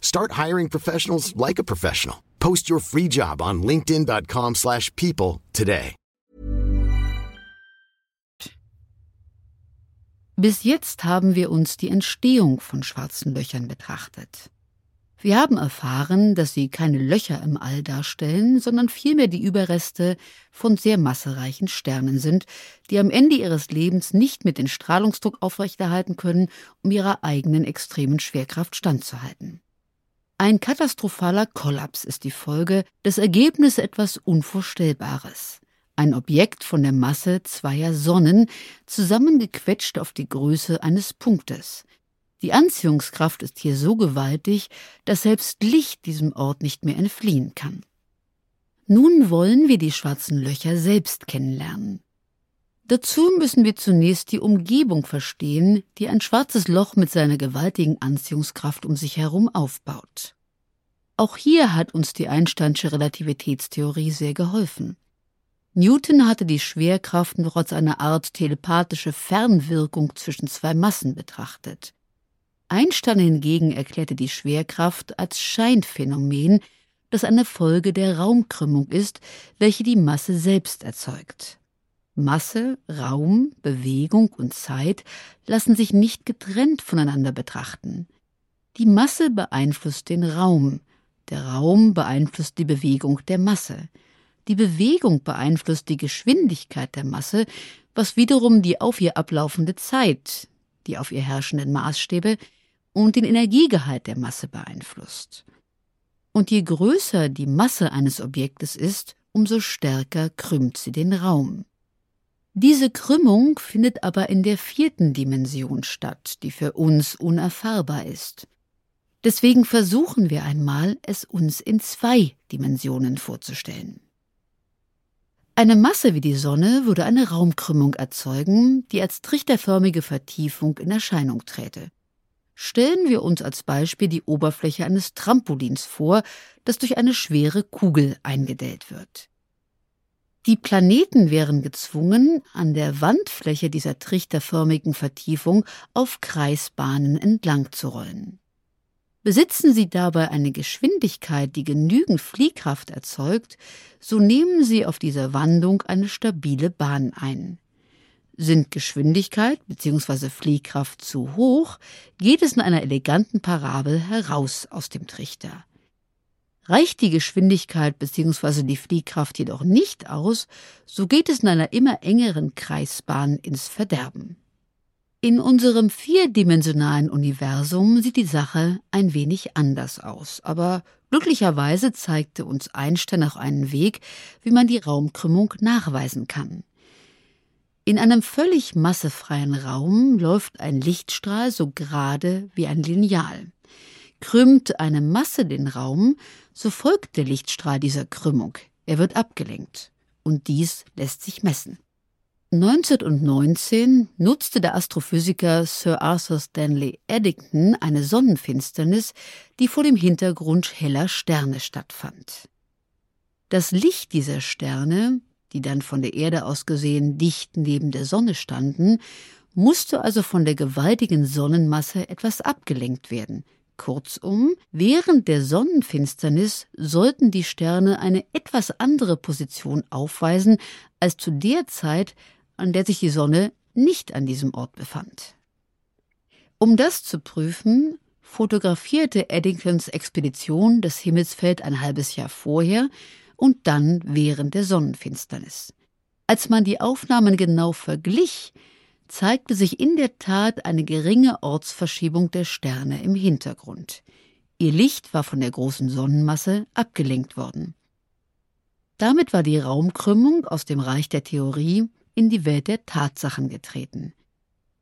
Start hiring professionals like a professional. Post your free job on linkedin.com/people today. Bis jetzt haben wir uns die Entstehung von schwarzen Löchern betrachtet. Wir haben erfahren, dass sie keine Löcher im All darstellen, sondern vielmehr die Überreste von sehr massereichen Sternen sind, die am Ende ihres Lebens nicht mit den Strahlungsdruck aufrechterhalten können, um ihrer eigenen extremen Schwerkraft standzuhalten. Ein katastrophaler Kollaps ist die Folge, das Ergebnis etwas Unvorstellbares. Ein Objekt von der Masse zweier Sonnen, zusammengequetscht auf die Größe eines Punktes. Die Anziehungskraft ist hier so gewaltig, dass selbst Licht diesem Ort nicht mehr entfliehen kann. Nun wollen wir die schwarzen Löcher selbst kennenlernen. Dazu müssen wir zunächst die Umgebung verstehen, die ein schwarzes Loch mit seiner gewaltigen Anziehungskraft um sich herum aufbaut. Auch hier hat uns die Einsteinsche Relativitätstheorie sehr geholfen. Newton hatte die Schwerkraft noch als eine Art telepathische Fernwirkung zwischen zwei Massen betrachtet. Einstein hingegen erklärte die Schwerkraft als Scheinphänomen, das eine Folge der Raumkrümmung ist, welche die Masse selbst erzeugt. Masse, Raum, Bewegung und Zeit lassen sich nicht getrennt voneinander betrachten. Die Masse beeinflusst den Raum, der Raum beeinflusst die Bewegung der Masse, die Bewegung beeinflusst die Geschwindigkeit der Masse, was wiederum die auf ihr ablaufende Zeit, die auf ihr herrschenden Maßstäbe und den Energiegehalt der Masse beeinflusst. Und je größer die Masse eines Objektes ist, umso stärker krümmt sie den Raum. Diese Krümmung findet aber in der vierten Dimension statt, die für uns unerfahrbar ist. Deswegen versuchen wir einmal, es uns in zwei Dimensionen vorzustellen. Eine Masse wie die Sonne würde eine Raumkrümmung erzeugen, die als trichterförmige Vertiefung in Erscheinung träte. Stellen wir uns als Beispiel die Oberfläche eines Trampolins vor, das durch eine schwere Kugel eingedellt wird. Die Planeten wären gezwungen, an der Wandfläche dieser trichterförmigen Vertiefung auf Kreisbahnen entlang zu rollen. Besitzen Sie dabei eine Geschwindigkeit, die genügend Fliehkraft erzeugt, so nehmen Sie auf dieser Wandung eine stabile Bahn ein. Sind Geschwindigkeit bzw. Fliehkraft zu hoch, geht es in einer eleganten Parabel heraus aus dem Trichter. Reicht die Geschwindigkeit bzw. die Fliehkraft jedoch nicht aus, so geht es in einer immer engeren Kreisbahn ins Verderben. In unserem vierdimensionalen Universum sieht die Sache ein wenig anders aus, aber glücklicherweise zeigte uns Einstein auch einen Weg, wie man die Raumkrümmung nachweisen kann. In einem völlig massefreien Raum läuft ein Lichtstrahl so gerade wie ein Lineal. Krümmt eine Masse den Raum, so folgt der Lichtstrahl dieser Krümmung. Er wird abgelenkt. Und dies lässt sich messen. 1919 nutzte der Astrophysiker Sir Arthur Stanley Eddington eine Sonnenfinsternis, die vor dem Hintergrund heller Sterne stattfand. Das Licht dieser Sterne, die dann von der Erde aus gesehen dicht neben der Sonne standen, musste also von der gewaltigen Sonnenmasse etwas abgelenkt werden, Kurzum, während der Sonnenfinsternis sollten die Sterne eine etwas andere Position aufweisen als zu der Zeit, an der sich die Sonne nicht an diesem Ort befand. Um das zu prüfen, fotografierte Eddingtons Expedition das Himmelsfeld ein halbes Jahr vorher und dann während der Sonnenfinsternis. Als man die Aufnahmen genau verglich, zeigte sich in der Tat eine geringe Ortsverschiebung der Sterne im Hintergrund. Ihr Licht war von der großen Sonnenmasse abgelenkt worden. Damit war die Raumkrümmung aus dem Reich der Theorie in die Welt der Tatsachen getreten.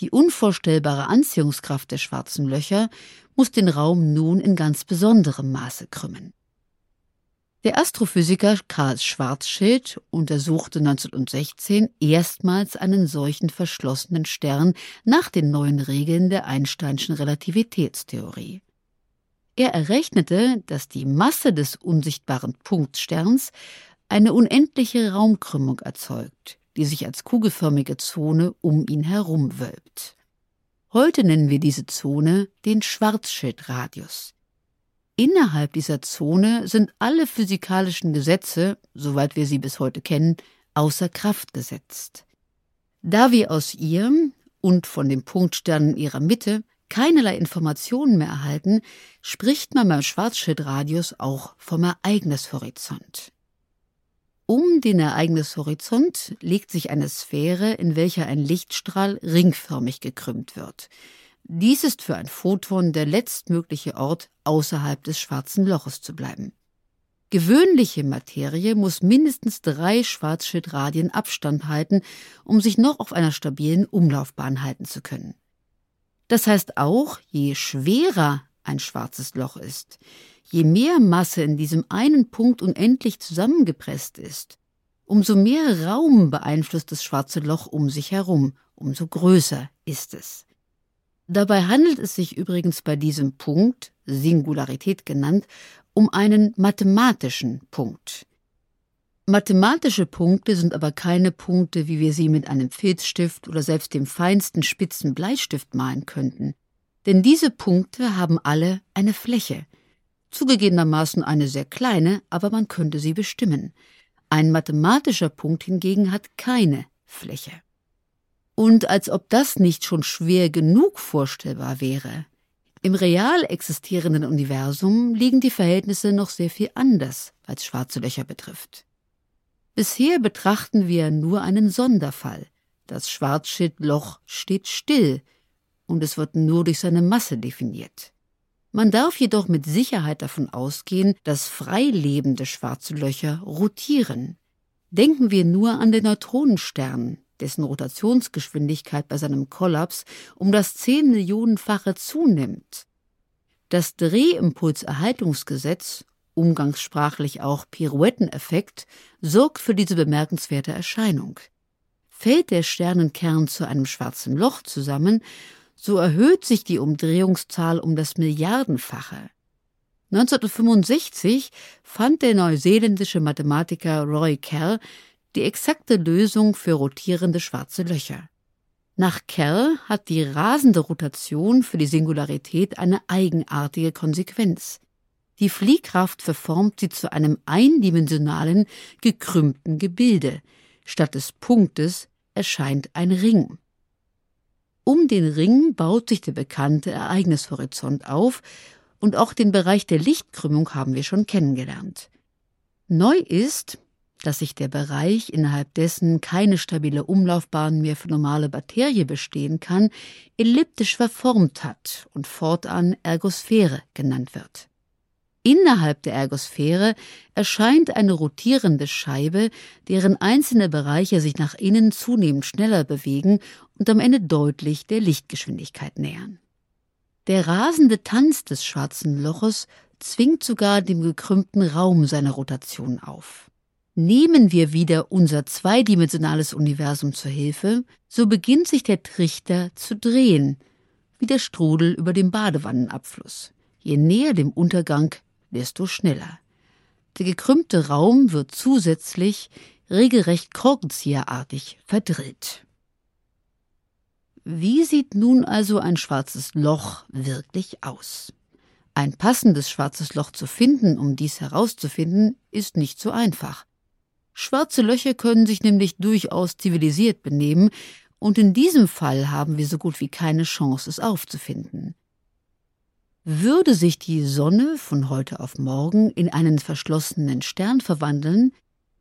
Die unvorstellbare Anziehungskraft der schwarzen Löcher muss den Raum nun in ganz besonderem Maße krümmen. Der Astrophysiker Karl Schwarzschild untersuchte 1916 erstmals einen solchen verschlossenen Stern nach den neuen Regeln der Einsteinschen Relativitätstheorie. Er errechnete, dass die Masse des unsichtbaren Punktsterns eine unendliche Raumkrümmung erzeugt, die sich als kugelförmige Zone um ihn herum wölbt. Heute nennen wir diese Zone den Schwarzschildradius. Innerhalb dieser Zone sind alle physikalischen Gesetze, soweit wir sie bis heute kennen, außer Kraft gesetzt. Da wir aus ihr und von den Punktsternen ihrer Mitte keinerlei Informationen mehr erhalten, spricht man beim Schwarzschildradius auch vom Ereignishorizont. Um den Ereignishorizont legt sich eine Sphäre, in welcher ein Lichtstrahl ringförmig gekrümmt wird. Dies ist für ein Photon der letztmögliche Ort, außerhalb des schwarzen Loches zu bleiben. Gewöhnliche Materie muss mindestens drei Schwarzschildradien Abstand halten, um sich noch auf einer stabilen Umlaufbahn halten zu können. Das heißt auch, je schwerer ein schwarzes Loch ist, je mehr Masse in diesem einen Punkt unendlich zusammengepresst ist, umso mehr Raum beeinflusst das schwarze Loch um sich herum, umso größer ist es. Dabei handelt es sich übrigens bei diesem Punkt, Singularität genannt, um einen mathematischen Punkt. Mathematische Punkte sind aber keine Punkte, wie wir sie mit einem Filzstift oder selbst dem feinsten spitzen Bleistift malen könnten. Denn diese Punkte haben alle eine Fläche. Zugegebenermaßen eine sehr kleine, aber man könnte sie bestimmen. Ein mathematischer Punkt hingegen hat keine Fläche. Und als ob das nicht schon schwer genug vorstellbar wäre. Im real existierenden Universum liegen die Verhältnisse noch sehr viel anders, als schwarze Löcher betrifft. Bisher betrachten wir nur einen Sonderfall. Das Schwarzschildloch steht still und es wird nur durch seine Masse definiert. Man darf jedoch mit Sicherheit davon ausgehen, dass freilebende schwarze Löcher rotieren. Denken wir nur an den Neutronenstern, dessen Rotationsgeschwindigkeit bei seinem Kollaps um das zehn Millionenfache zunimmt. Das Drehimpulserhaltungsgesetz, umgangssprachlich auch Pirouetteneffekt, sorgt für diese bemerkenswerte Erscheinung. Fällt der Sternenkern zu einem schwarzen Loch zusammen, so erhöht sich die Umdrehungszahl um das Milliardenfache. 1965 fand der neuseeländische Mathematiker Roy Kerr die exakte Lösung für rotierende schwarze Löcher. Nach Kerr hat die rasende Rotation für die Singularität eine eigenartige Konsequenz. Die Fliehkraft verformt sie zu einem eindimensionalen, gekrümmten Gebilde. Statt des Punktes erscheint ein Ring. Um den Ring baut sich der bekannte Ereignishorizont auf, und auch den Bereich der Lichtkrümmung haben wir schon kennengelernt. Neu ist, dass sich der Bereich, innerhalb dessen keine stabile Umlaufbahn mehr für normale Bakterie bestehen kann, elliptisch verformt hat und fortan Ergosphäre genannt wird. Innerhalb der Ergosphäre erscheint eine rotierende Scheibe, deren einzelne Bereiche sich nach innen zunehmend schneller bewegen und am Ende deutlich der Lichtgeschwindigkeit nähern. Der rasende Tanz des schwarzen Loches zwingt sogar dem gekrümmten Raum seine Rotation auf. Nehmen wir wieder unser zweidimensionales Universum zur Hilfe, so beginnt sich der Trichter zu drehen, wie der Strudel über dem Badewannenabfluss. Je näher dem Untergang, desto schneller. Der gekrümmte Raum wird zusätzlich regelrecht korkenzieherartig verdrillt. Wie sieht nun also ein schwarzes Loch wirklich aus? Ein passendes schwarzes Loch zu finden, um dies herauszufinden, ist nicht so einfach. Schwarze Löcher können sich nämlich durchaus zivilisiert benehmen, und in diesem Fall haben wir so gut wie keine Chance, es aufzufinden. Würde sich die Sonne von heute auf morgen in einen verschlossenen Stern verwandeln,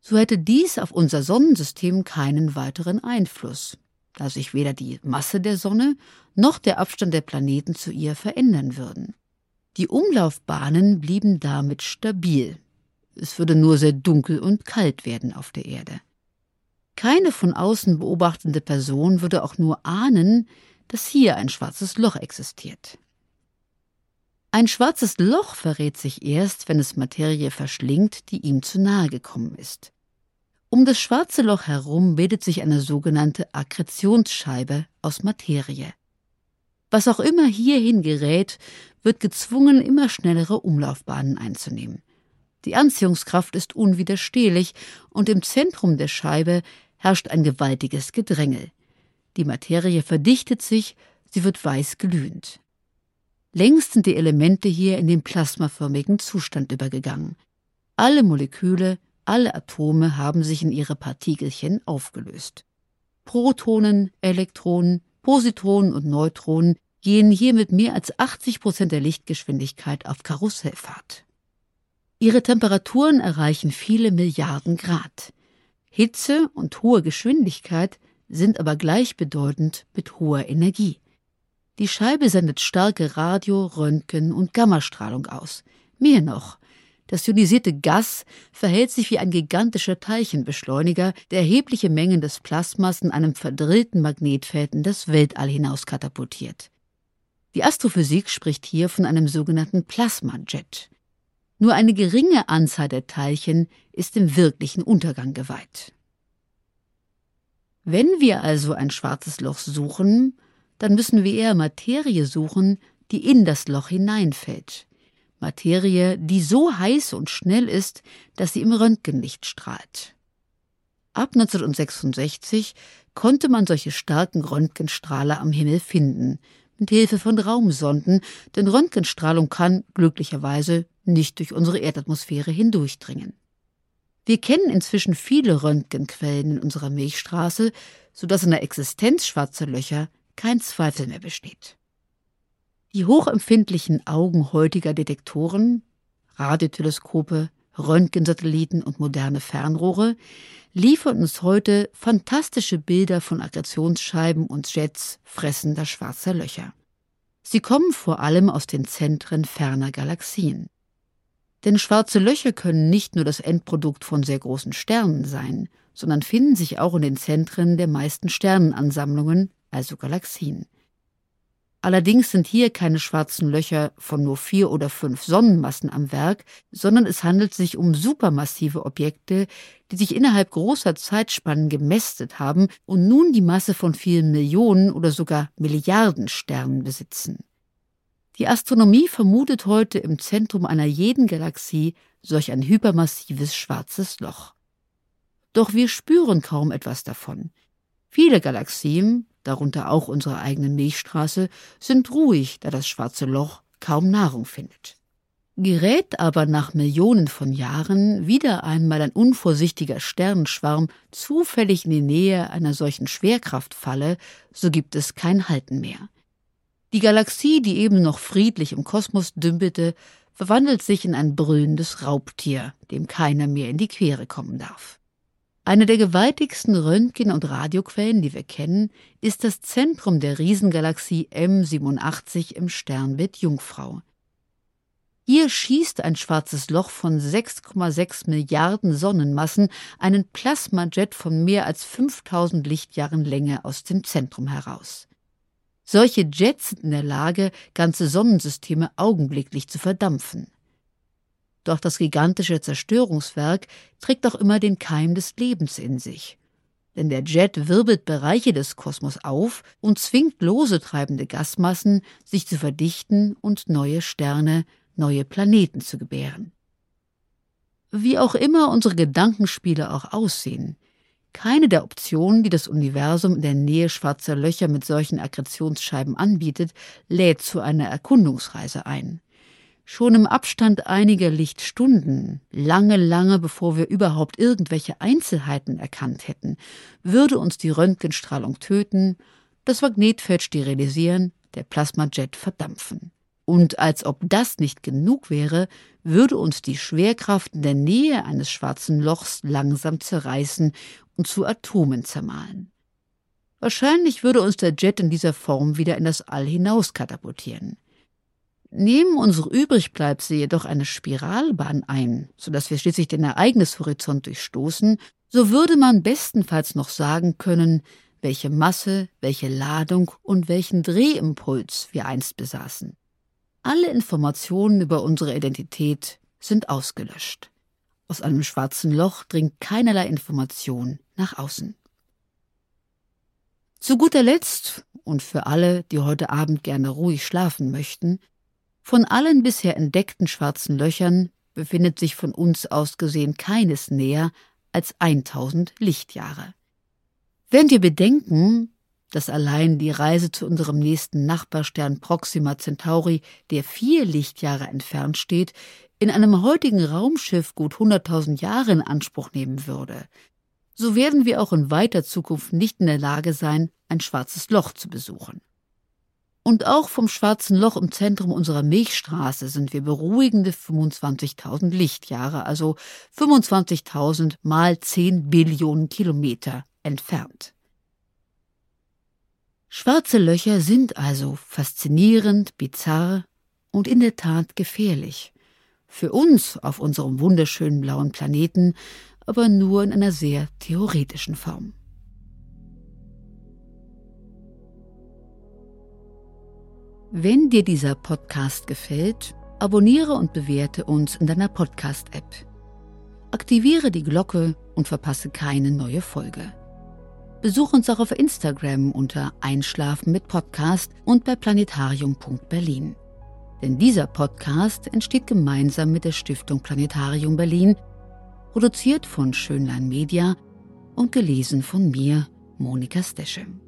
so hätte dies auf unser Sonnensystem keinen weiteren Einfluss, da sich weder die Masse der Sonne noch der Abstand der Planeten zu ihr verändern würden. Die Umlaufbahnen blieben damit stabil. Es würde nur sehr dunkel und kalt werden auf der Erde. Keine von außen beobachtende Person würde auch nur ahnen, dass hier ein schwarzes Loch existiert. Ein schwarzes Loch verrät sich erst, wenn es Materie verschlingt, die ihm zu nahe gekommen ist. Um das schwarze Loch herum bildet sich eine sogenannte Akkretionsscheibe aus Materie. Was auch immer hierhin gerät, wird gezwungen, immer schnellere Umlaufbahnen einzunehmen. Die Anziehungskraft ist unwiderstehlich und im Zentrum der Scheibe herrscht ein gewaltiges Gedrängel. Die Materie verdichtet sich, sie wird weiß glühend. Längst sind die Elemente hier in den plasmaförmigen Zustand übergegangen. Alle Moleküle, alle Atome haben sich in ihre Partikelchen aufgelöst. Protonen, Elektronen, Positronen und Neutronen gehen hier mit mehr als 80 Prozent der Lichtgeschwindigkeit auf Karussellfahrt. Ihre Temperaturen erreichen viele Milliarden Grad. Hitze und hohe Geschwindigkeit sind aber gleichbedeutend mit hoher Energie. Die Scheibe sendet starke Radio-, Röntgen- und Gammastrahlung aus. Mehr noch, das ionisierte Gas verhält sich wie ein gigantischer Teilchenbeschleuniger, der erhebliche Mengen des Plasmas in einem verdrillten Magnetfeld in das Weltall hinaus katapultiert. Die Astrophysik spricht hier von einem sogenannten Plasmajet. Nur eine geringe Anzahl der Teilchen ist dem wirklichen Untergang geweiht. Wenn wir also ein schwarzes Loch suchen, dann müssen wir eher Materie suchen, die in das Loch hineinfällt. Materie, die so heiß und schnell ist, dass sie im Röntgenlicht strahlt. Ab 1966 konnte man solche starken Röntgenstrahler am Himmel finden, mit Hilfe von Raumsonden, denn Röntgenstrahlung kann glücklicherweise nicht durch unsere Erdatmosphäre hindurchdringen. Wir kennen inzwischen viele Röntgenquellen in unserer Milchstraße, sodass in der Existenz schwarzer Löcher kein Zweifel mehr besteht. Die hochempfindlichen Augen heutiger Detektoren, Radioteleskope, Röntgensatelliten und moderne Fernrohre liefern uns heute fantastische Bilder von Aggressionsscheiben und Jets fressender schwarzer Löcher. Sie kommen vor allem aus den Zentren ferner Galaxien. Denn schwarze Löcher können nicht nur das Endprodukt von sehr großen Sternen sein, sondern finden sich auch in den Zentren der meisten Sternenansammlungen also Galaxien. Allerdings sind hier keine schwarzen Löcher von nur vier oder fünf Sonnenmassen am Werk, sondern es handelt sich um supermassive Objekte, die sich innerhalb großer Zeitspannen gemästet haben und nun die Masse von vielen Millionen oder sogar Milliarden Sternen besitzen. Die Astronomie vermutet heute im Zentrum einer jeden Galaxie solch ein hypermassives schwarzes Loch. Doch wir spüren kaum etwas davon. Viele Galaxien, darunter auch unsere eigene Milchstraße, sind ruhig, da das schwarze Loch kaum Nahrung findet. Gerät aber nach Millionen von Jahren wieder einmal ein unvorsichtiger Sternenschwarm zufällig in die Nähe einer solchen Schwerkraftfalle, so gibt es kein Halten mehr. Die Galaxie, die eben noch friedlich im Kosmos dümpelte, verwandelt sich in ein brüllendes Raubtier, dem keiner mehr in die Quere kommen darf. Eine der gewaltigsten Röntgen- und Radioquellen, die wir kennen, ist das Zentrum der Riesengalaxie M87 im Sternbild Jungfrau. Hier schießt ein schwarzes Loch von 6,6 Milliarden Sonnenmassen einen Plasmajet von mehr als 5000 Lichtjahren Länge aus dem Zentrum heraus. Solche Jets sind in der Lage, ganze Sonnensysteme augenblicklich zu verdampfen. Doch das gigantische Zerstörungswerk trägt auch immer den Keim des Lebens in sich. Denn der Jet wirbelt Bereiche des Kosmos auf und zwingt lose treibende Gasmassen, sich zu verdichten und neue Sterne, neue Planeten zu gebären. Wie auch immer unsere Gedankenspiele auch aussehen, keine der Optionen, die das Universum in der Nähe schwarzer Löcher mit solchen Akkretionsscheiben anbietet, lädt zu einer Erkundungsreise ein. Schon im Abstand einiger Lichtstunden, lange, lange bevor wir überhaupt irgendwelche Einzelheiten erkannt hätten, würde uns die Röntgenstrahlung töten, das Magnetfeld sterilisieren, der Plasmajet verdampfen. Und als ob das nicht genug wäre, würde uns die Schwerkraft in der Nähe eines schwarzen Lochs langsam zerreißen und zu Atomen zermahlen. Wahrscheinlich würde uns der Jet in dieser Form wieder in das All hinaus katapultieren. Nehmen unsere Übrigbleibsel jedoch eine Spiralbahn ein, sodass wir schließlich den Ereignishorizont durchstoßen, so würde man bestenfalls noch sagen können, welche Masse, welche Ladung und welchen Drehimpuls wir einst besaßen. Alle Informationen über unsere Identität sind ausgelöscht. Aus einem schwarzen Loch dringt keinerlei Information nach außen. Zu guter Letzt, und für alle, die heute Abend gerne ruhig schlafen möchten, von allen bisher entdeckten schwarzen Löchern befindet sich von uns aus gesehen keines näher als 1000 Lichtjahre. Wenn wir bedenken, dass allein die Reise zu unserem nächsten Nachbarstern Proxima Centauri, der vier Lichtjahre entfernt steht, in einem heutigen Raumschiff gut 100.000 Jahre in Anspruch nehmen würde, so werden wir auch in weiter Zukunft nicht in der Lage sein, ein schwarzes Loch zu besuchen. Und auch vom schwarzen Loch im Zentrum unserer Milchstraße sind wir beruhigende 25.000 Lichtjahre, also 25.000 mal 10 Billionen Kilometer entfernt. Schwarze Löcher sind also faszinierend, bizarr und in der Tat gefährlich. Für uns auf unserem wunderschönen blauen Planeten, aber nur in einer sehr theoretischen Form. Wenn dir dieser Podcast gefällt, abonniere und bewerte uns in deiner Podcast-App. Aktiviere die Glocke und verpasse keine neue Folge. Besuch uns auch auf Instagram unter Einschlafen mit Podcast und bei planetarium.berlin. Denn dieser Podcast entsteht gemeinsam mit der Stiftung Planetarium Berlin, produziert von Schönlein Media und gelesen von mir, Monika Steschem.